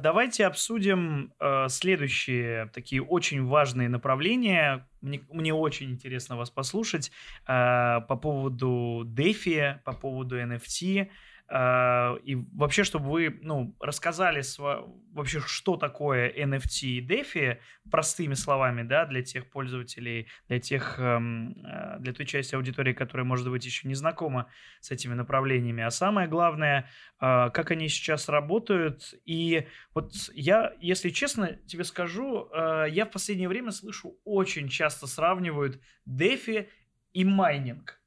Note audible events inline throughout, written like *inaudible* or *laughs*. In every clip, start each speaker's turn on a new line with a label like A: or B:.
A: Давайте обсудим э, следующие такие очень важные направления. Мне, мне очень интересно вас послушать э, по поводу DeFi, по поводу NFT. А, и вообще, чтобы вы ну, рассказали вообще, что такое NFT и DeFi простыми словами, да, для тех пользователей, для тех, эм, э, для той части аудитории, которая, может быть, еще не знакома с этими направлениями. А самое главное, а, как они сейчас работают. И вот я, если честно тебе скажу, э, я в последнее время слышу, очень часто сравнивают DeFi и майнинг.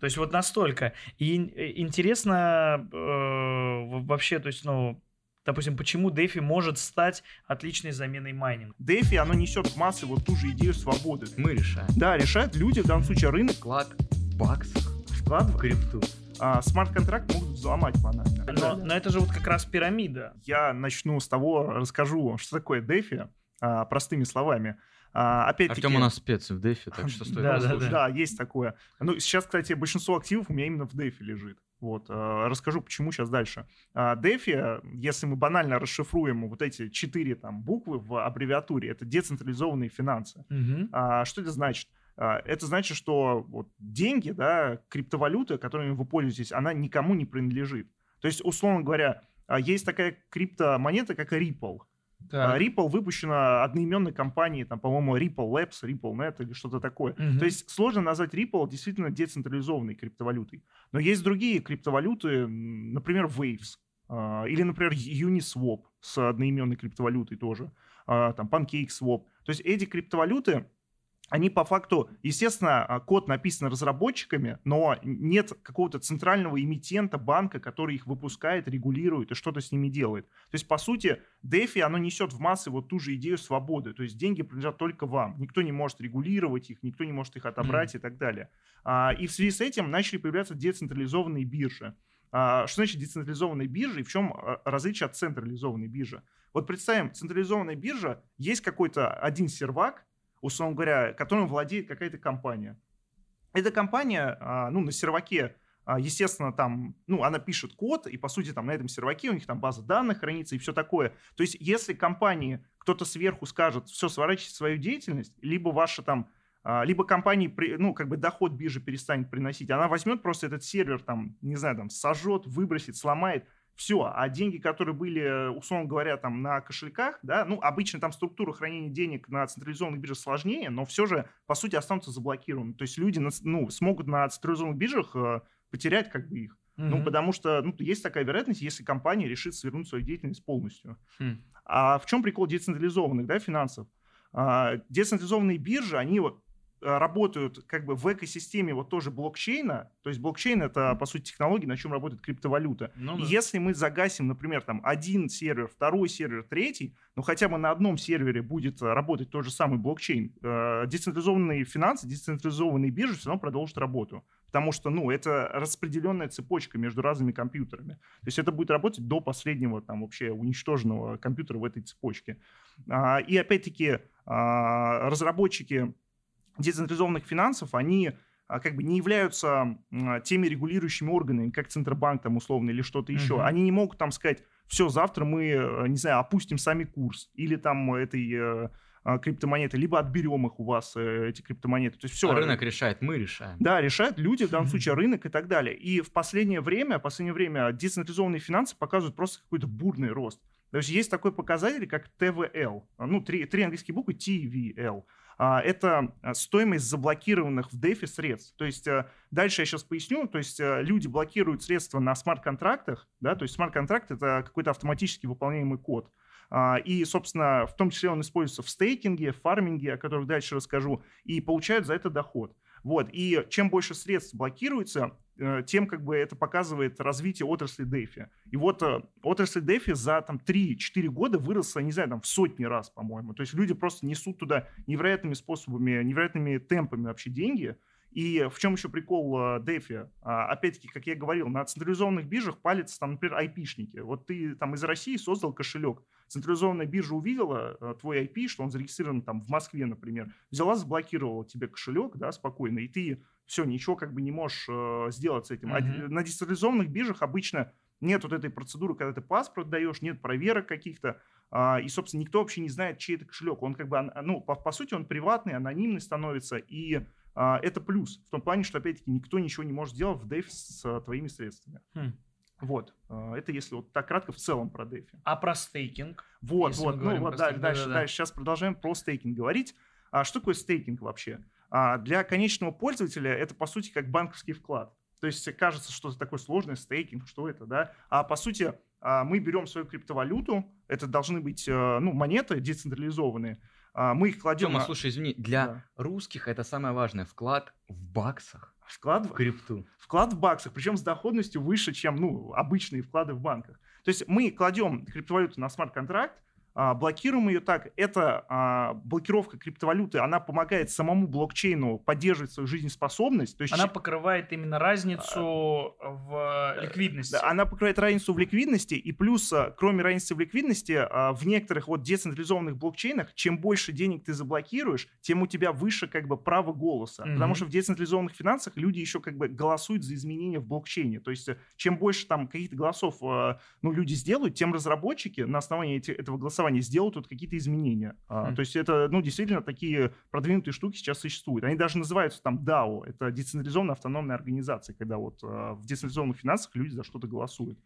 A: То есть вот настолько. И э, интересно э, вообще, то есть, ну, допустим, почему DeFi может стать отличной заменой майнинга?
B: DeFi, оно несет в массы вот ту же идею свободы.
C: Мы решаем.
B: Да, решают люди, в данном случае рынок.
C: Вклад в баксах.
B: Вклад в
C: крипту.
B: А, смарт-контракт могут взломать банально.
A: Но, но это же вот как раз пирамида.
B: Я начну с того, расскажу, что такое DeFi, а, простыми словами.
C: А, опять-таки... Артем у нас спец в дефе, так что *laughs* стоит
B: да, да, да. да, есть такое. Ну, сейчас, кстати, большинство активов у меня именно в дефе лежит. Вот, э, расскажу, почему сейчас дальше. А, DeFi, если мы банально расшифруем вот эти четыре там буквы в аббревиатуре, это децентрализованные финансы. Угу. А, что это значит? А, это значит, что вот деньги, да, криптовалюта, которыми вы пользуетесь, она никому не принадлежит. То есть, условно говоря, а, есть такая криптомонета, как Ripple. Так. А, Ripple выпущена одноименной компанией, там, по-моему, Ripple Labs, RippleNet или что-то такое. Угу. То есть сложно назвать Ripple действительно децентрализованной криптовалютой. Но есть другие криптовалюты, например, Waves. А, или, например, Uniswap с одноименной криптовалютой тоже. А, там PancakeSwap. То есть эти криптовалюты, они по факту, естественно, а, код написан разработчиками, но нет какого-то центрального эмитента банка, который их выпускает, регулирует и что-то с ними делает. То есть, по сути, DeFi, оно несет в массы вот ту же идею свободы. То есть деньги принадлежат только вам. Никто не может регулировать их, никто не может их отобрать mm. и так далее. А, и в связи с этим начали появляться децентрализованные биржи. А, что значит децентрализованные биржи и в чем различие от централизованной биржи? Вот представим, централизованная биржа, есть какой-то один сервак, условно говоря, которым владеет какая-то компания. Эта компания, а, ну, на серваке, а, естественно, там, ну, она пишет код, и, по сути, там на этом серваке у них там база данных хранится и все такое. То есть, если компании кто-то сверху скажет, все, сворачивайте свою деятельность, либо ваша там а, либо компании, ну, как бы доход биржи перестанет приносить, она возьмет просто этот сервер, там, не знаю, там, сожжет, выбросит, сломает, все, а деньги, которые были, условно говоря, там на кошельках, да, ну, обычно там структура хранения денег на централизованных биржах сложнее, но все же, по сути, останутся заблокированы. То есть люди, ну, смогут на централизованных биржах э, потерять как бы их. Mm-hmm. Ну, потому что ну, есть такая вероятность, если компания решит свернуть свою деятельность полностью. Mm. А в чем прикол децентрализованных да, финансов? А, децентрализованные биржи, они вот работают как бы в экосистеме вот тоже блокчейна, то есть блокчейн это по сути технология, на чем работает криптовалюта. Ну, да. Если мы загасим, например, там один сервер, второй сервер, третий, ну хотя бы на одном сервере будет э, работать тот же самый блокчейн, э, децентрализованные финансы, децентрализованные биржи все равно продолжат работу, потому что, ну, это распределенная цепочка между разными компьютерами. То есть это будет работать до последнего там вообще уничтоженного компьютера в этой цепочке. А, и опять-таки а, разработчики децентрализованных финансов, они а, как бы не являются теми регулирующими органами, как Центробанк там условно или что-то еще. Uh-huh. Они не могут там сказать, все, завтра мы, э, не знаю, опустим сами курс или там этой э, а, криптомонеты, либо отберем их у вас, э, эти криптомонеты. То есть все.
C: А рынок решает, мы решаем.
B: Да, решают люди, в данном случае рынок и так далее. И в последнее время, в последнее время децентрализованные финансы показывают просто какой-то бурный рост. То есть есть такой показатель, как ТВЛ. Ну, три, три английские буквы TVL. А, это а, стоимость заблокированных в DeFi средств. То есть э, дальше я сейчас поясню, то есть э, люди блокируют средства на смарт-контрактах, да, то есть смарт-контракт это какой-то автоматически выполняемый код. А, и, собственно, в том числе он используется в стейкинге, в фарминге, о которых дальше расскажу, и получают за это доход. Вот. И чем больше средств блокируется, тем как бы это показывает развитие отрасли DeFi. И вот э, отрасль DeFi за там 3-4 года выросла, не знаю, там в сотни раз, по-моему. То есть люди просто несут туда невероятными способами, невероятными темпами вообще деньги. И в чем еще прикол DeFi? А, опять-таки, как я говорил, на централизованных биржах палятся там, например, айпишники. Вот ты там из России создал кошелек, централизованная биржа увидела э, твой IP, что он зарегистрирован там в Москве, например, взяла, заблокировала тебе кошелек, да, спокойно, и ты все, ничего как бы не можешь э, сделать с этим. Mm-hmm. А на децентрализованных биржах обычно нет вот этой процедуры, когда ты паспорт даешь, нет проверок каких-то, а, и, собственно, никто вообще не знает, чей это кошелек. Он как бы, ну, по, по сути, он приватный, анонимный становится, и а, это плюс. В том плане, что, опять-таки, никто ничего не может сделать в DeFi с а, твоими средствами. Хм. Вот, а, это если вот так кратко в целом про DeFi.
A: А про стейкинг?
B: Вот, вот, ну вот, да, дальше, да, дальше, сейчас продолжаем про стейкинг говорить. А что такое стейкинг вообще? А для конечного пользователя это, по сути, как банковский вклад. То есть кажется, что это такое сложное стейкинг, что это, да? А по сути, а, мы берем свою криптовалюту, это должны быть э, ну, монеты децентрализованные, а, мы их кладем...
C: Тёма, на... слушай, извини, для да. русских это самое важное, вклад в баксах.
B: Вклад в крипту. Вклад в баксах, причем с доходностью выше, чем ну, обычные вклады в банках. То есть мы кладем криптовалюту на смарт-контракт, блокируем ее так. Эта а, блокировка криптовалюты, она помогает самому блокчейну поддерживать свою жизнеспособность. То есть...
A: Она покрывает именно разницу а, в ликвидности.
B: Да, она покрывает разницу в ликвидности, и плюс, кроме разницы в ликвидности, в некоторых вот децентрализованных блокчейнах, чем больше денег ты заблокируешь, тем у тебя выше как бы право голоса. Mm-hmm. Потому что в децентрализованных финансах люди еще как бы голосуют за изменения в блокчейне. То есть чем больше там каких-то голосов ну, люди сделают, тем разработчики на основании эти, этого голоса голосования сделают тут какие-то изменения. Mm. То есть это, ну, действительно, такие продвинутые штуки сейчас существуют. Они даже называются там DAO. Это децентрализованная автономная организация, когда вот а, в децентрализованных финансах люди за что-то голосуют.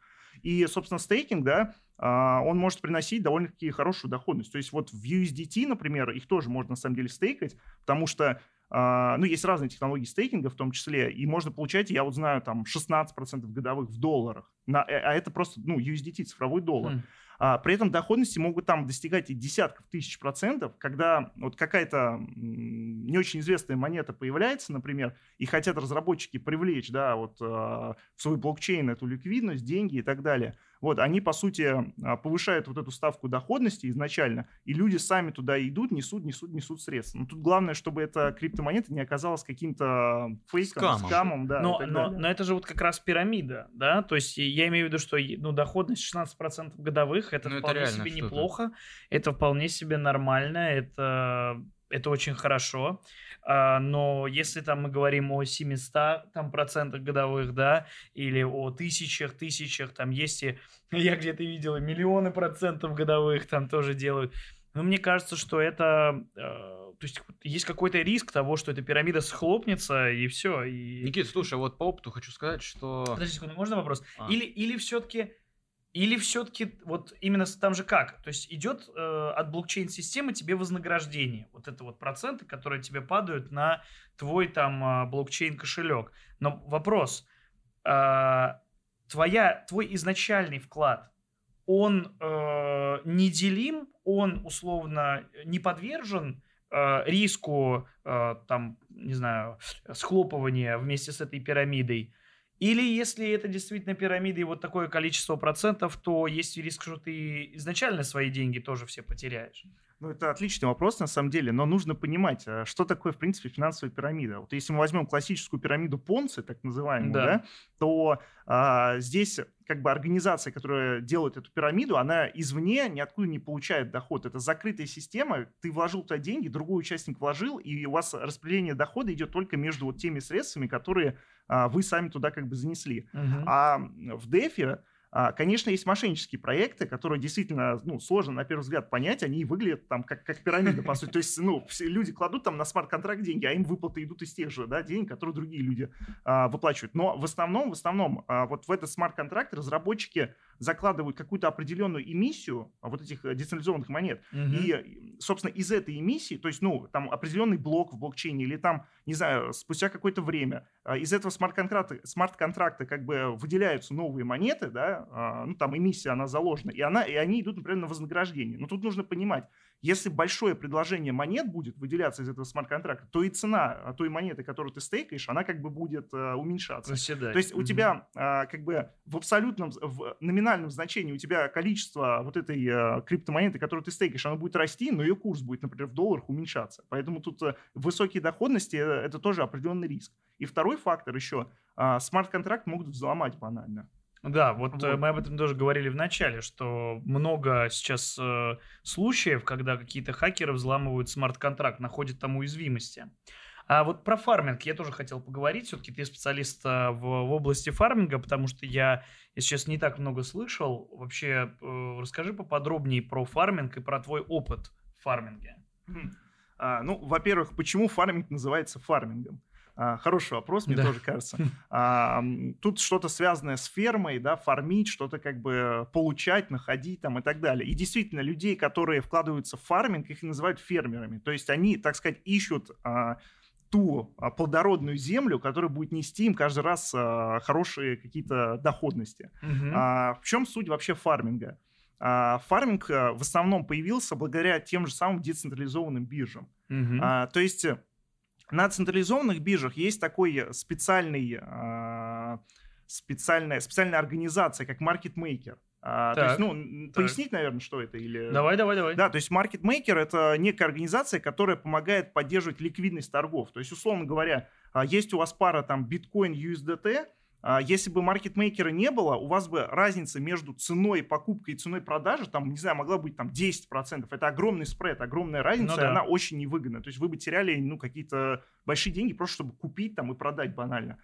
B: И, собственно, стейкинг, да, а, он может приносить довольно-таки хорошую доходность. То есть вот в USDT, например, их тоже можно на самом деле стейкать, потому что ну, есть разные технологии стейкинга в том числе, и можно получать, я вот знаю, там 16% годовых в долларах, на, э, а это просто, ну, USDT, цифровой доллар. Mm. А, при этом доходности могут там достигать и десятков тысяч процентов, когда вот какая-то не очень известная монета появляется, например, и хотят разработчики привлечь, да, вот а, в свой блокчейн эту ликвидность, деньги и так далее – вот, они, по сути, а, повышают вот эту ставку доходности изначально, и люди сами туда идут, несут, несут, несут средства. Но тут главное, чтобы эта криптомонета не оказалась каким-то фейком, скамом, скамом да.
A: Но, но, но это же вот как раз пирамида, да, то есть я имею в виду, что ну, доходность 16% годовых, это ну, вполне это себе неплохо, это вполне себе нормально, это это очень хорошо. А, но если там мы говорим о 700 там, процентах годовых, да, или о тысячах, тысячах, там есть и, *laughs* я где-то видел, миллионы процентов годовых там тоже делают. Но мне кажется, что это, э, то есть есть какой-то риск того, что эта пирамида схлопнется и все. И...
C: Никит, слушай, вот по опыту хочу сказать, что...
A: Подожди секунду, можно вопрос? А. Или, или все-таки или все-таки вот именно там же как? То есть идет э, от блокчейн-системы тебе вознаграждение. Вот это вот проценты, которые тебе падают на твой там э, блокчейн-кошелек. Но вопрос. Э, твоя, твой изначальный вклад, он э, неделим, он условно не подвержен э, риску э, там, не знаю, схлопывания вместе с этой пирамидой. Или если это действительно пирамида и вот такое количество процентов, то есть риск, что ты изначально свои деньги тоже все потеряешь.
B: Ну, это отличный вопрос, на самом деле, но нужно понимать, а что такое, в принципе, финансовая пирамида. Вот если мы возьмем классическую пирамиду Понци, так называемую, да. Да, то а, здесь как бы организация, которая делает эту пирамиду, она извне ниоткуда не получает доход. Это закрытая система, ты вложил туда деньги, другой участник вложил, и у вас распределение дохода идет только между вот теми средствами, которые вы сами туда как бы занесли. Угу. А в DeFi а, конечно, есть мошеннические проекты, которые действительно ну, сложно на первый взгляд понять, они выглядят там как, как пирамида, по сути. То есть, ну, все люди кладут там на смарт-контракт деньги, а им выплаты идут из тех же да, денег, которые другие люди а, выплачивают. Но в основном, в основном, а, вот в этот смарт-контракт разработчики закладывают какую-то определенную эмиссию вот этих э, децентрализованных монет. Угу. И, собственно, из этой эмиссии, то есть, ну, там определенный блок в блокчейне или там, не знаю, спустя какое-то время а, из этого смарт-контракта, смарт-контракта как бы выделяются новые монеты, да, а, ну, там эмиссия, она заложена, и, она, и они идут, например, на вознаграждение. Но тут нужно понимать, если большое предложение монет будет выделяться из этого смарт-контракта, то и цена а, той монеты, которую ты стейкаешь, она как бы будет uh, уменьшаться. Проседать. То есть у тебя как бы в абсолютном, в номинальном значении у тебя количество вот этой uh, криптомонеты, которую ты стейкаешь, оно будет расти, но ее курс будет, например, в долларах уменьшаться. Поэтому тут uh, высокие доходности uh, это тоже определенный риск. И второй фактор еще, uh, смарт-контракт могут взломать банально.
A: Да, вот, э, вот мы об этом тоже говорили в начале, что много сейчас э, случаев, когда какие-то хакеры взламывают смарт-контракт, находят там уязвимости. А вот про фарминг я тоже хотел поговорить. Все-таки ты специалист а, в, в области фарминга, потому что я, если честно, не так много слышал. Вообще, э, расскажи поподробнее про фарминг и про твой опыт в фарминге.
B: А, ну, во-первых, почему фарминг называется фармингом? А, хороший вопрос, мне да. тоже кажется. А, тут что-то связанное с фермой, да, фармить, что-то как бы получать, находить там и так далее. И действительно, людей, которые вкладываются в фарминг, их называют фермерами. То есть они, так сказать, ищут а, ту а, плодородную землю, которая будет нести им каждый раз а, хорошие какие-то доходности. Угу. А, в чем суть вообще фарминга? А, фарминг а, в основном появился благодаря тем же самым децентрализованным биржам. Угу. А, то есть на централизованных биржах есть такой специальный, э, специальная, специальная организация, как маркетмейкер. А, то есть, ну, так. пояснить, наверное, что это или...
A: Давай, давай, давай.
B: Да, то есть маркетмейкер — это некая организация, которая помогает поддерживать ликвидность торгов. То есть, условно говоря, а, есть у вас пара там биткоин, USDT, если бы маркетмейкера не было, у вас бы разница между ценой покупки и ценой продажи, там, не знаю, могла быть там 10%. Это огромный спред, огромная разница, ну, да. и она очень невыгодна. То есть вы бы теряли, ну, какие-то большие деньги просто, чтобы купить там и продать банально.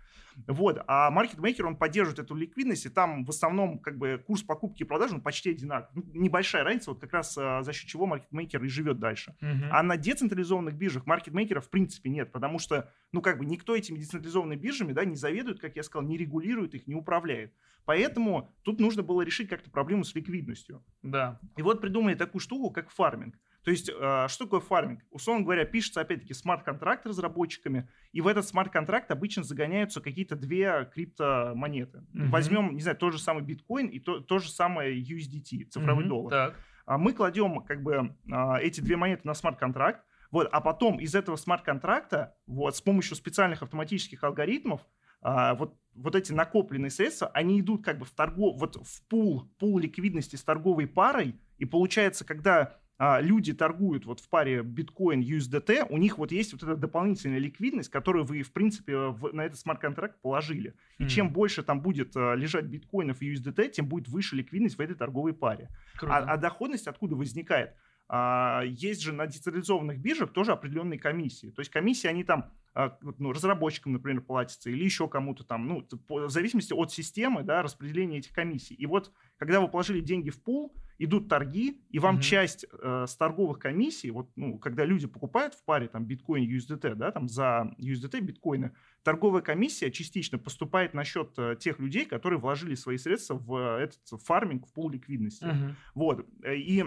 B: Вот. А маркетмейкер, он поддерживает эту ликвидность, и там в основном как бы курс покупки и продажи ну, почти одинаковый. Ну, небольшая разница, вот как раз а, за счет чего маркетмейкер и живет дальше. Uh-huh. А на децентрализованных биржах маркетмейкера в принципе нет, потому что, ну как бы никто этими децентрализованными биржами, да, не заведует, как я сказал, не регулирует их, не управляет. Поэтому тут нужно было решить как-то проблему с ликвидностью.
A: Да.
B: И вот придумали такую штуку, как фарминг. То есть, э, что такое фарминг? Условно говоря, пишется, опять-таки, смарт-контракт разработчиками, и в этот смарт-контракт обычно загоняются какие-то две криптомонеты. Угу. Возьмем, не знаю, тот же самый биткоин и то, то же самое USDT, цифровой угу, доллар. Так. А мы кладем, как бы, а, эти две монеты на смарт-контракт, вот, а потом из этого смарт-контракта, вот, с помощью специальных автоматических алгоритмов, а, вот, вот эти накопленные средства, они идут как бы в торгов, вот в пул, пул ликвидности с торговой парой, и получается, когда а, люди торгуют вот в паре биткоин USDT, у них вот есть вот эта дополнительная ликвидность, которую вы, в принципе, в, на этот смарт-контракт положили. И mm. чем больше там будет а, лежать биткоинов и USDT, тем будет выше ликвидность в этой торговой паре. А, а доходность откуда возникает? А, есть же на децентрализованных биржах тоже определенные комиссии. То есть комиссии, они там а, ну, разработчикам, например, платится, или еще кому-то там, ну, в зависимости от системы, да, распределения этих комиссий. И вот, когда вы положили деньги в пул, идут торги, и вам mm-hmm. часть э, с торговых комиссий, вот, ну, когда люди покупают в паре там биткоин, USDT, да, там за USDT биткоины, торговая комиссия частично поступает на счет э, тех людей, которые вложили свои средства в этот фарминг, в пул ликвидности. Mm-hmm. Вот, и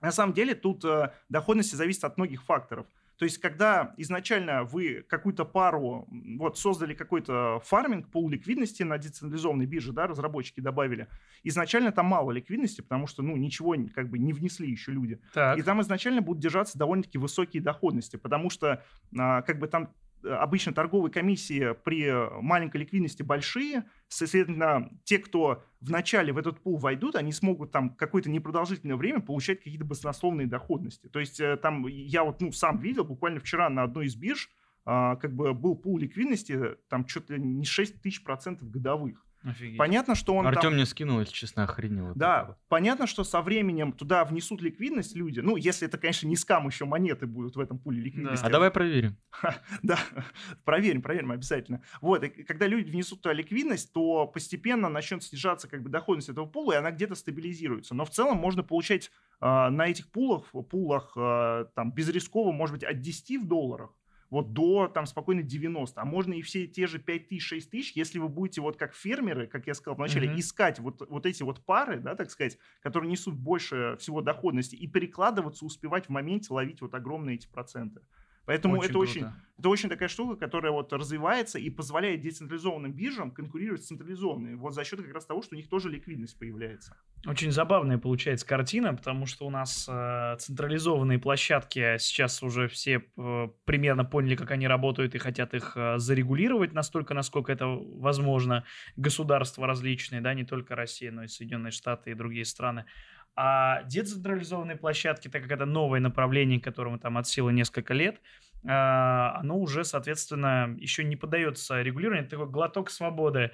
B: на самом деле тут э, доходность зависит от многих факторов. То есть, когда изначально вы какую-то пару, вот создали какой-то фарминг, пол ликвидности на децентрализованной бирже, да, разработчики добавили, изначально там мало ликвидности, потому что, ну, ничего как бы не внесли еще люди. Так. И там изначально будут держаться довольно-таки высокие доходности, потому что а, как бы там обычно торговые комиссии при маленькой ликвидности большие, соответственно, те, кто вначале в этот пул войдут, они смогут там какое-то непродолжительное время получать какие-то баснословные доходности. То есть э, там я вот ну, сам видел, буквально вчера на одной из бирж, а, как бы был пул ликвидности, там что-то не 6 тысяч процентов годовых. Офигеть. Понятно, что он
C: Артем
B: там...
C: мне скинул, если честно, охренел.
B: Да, этого. понятно, что со временем туда внесут ликвидность люди. Ну, если это, конечно, не скам еще монеты будут в этом пуле ликвидности.
C: Да. А давай проверим.
B: Да, *laughs* проверим, проверим обязательно. Вот, и когда люди внесут туда ликвидность, то постепенно начнет снижаться как бы доходность этого пула, и она где-то стабилизируется. Но в целом можно получать э, на этих пулах, пулах э, там безрисково, может быть, от 10 в долларах вот до там спокойно 90, а можно и все те же 5 тысяч, 6 тысяч, если вы будете вот как фермеры, как я сказал вначале, mm-hmm. искать вот, вот эти вот пары, да, так сказать, которые несут больше всего доходности и перекладываться, успевать в моменте ловить вот огромные эти проценты. Поэтому очень это, очень, это очень такая штука, которая вот развивается и позволяет децентрализованным биржам конкурировать с централизованными. Вот за счет как раз того, что у них тоже ликвидность появляется.
A: Очень забавная получается картина, потому что у нас э, централизованные площадки сейчас уже все э, примерно поняли, как они работают и хотят их э, зарегулировать настолько, насколько это возможно. Государства различные, да, не только Россия, но и Соединенные Штаты и другие страны. А децентрализованные площадки, так как это новое направление, которому там от силы несколько лет, а, оно уже, соответственно, еще не поддается регулированию. Это такой глоток свободы.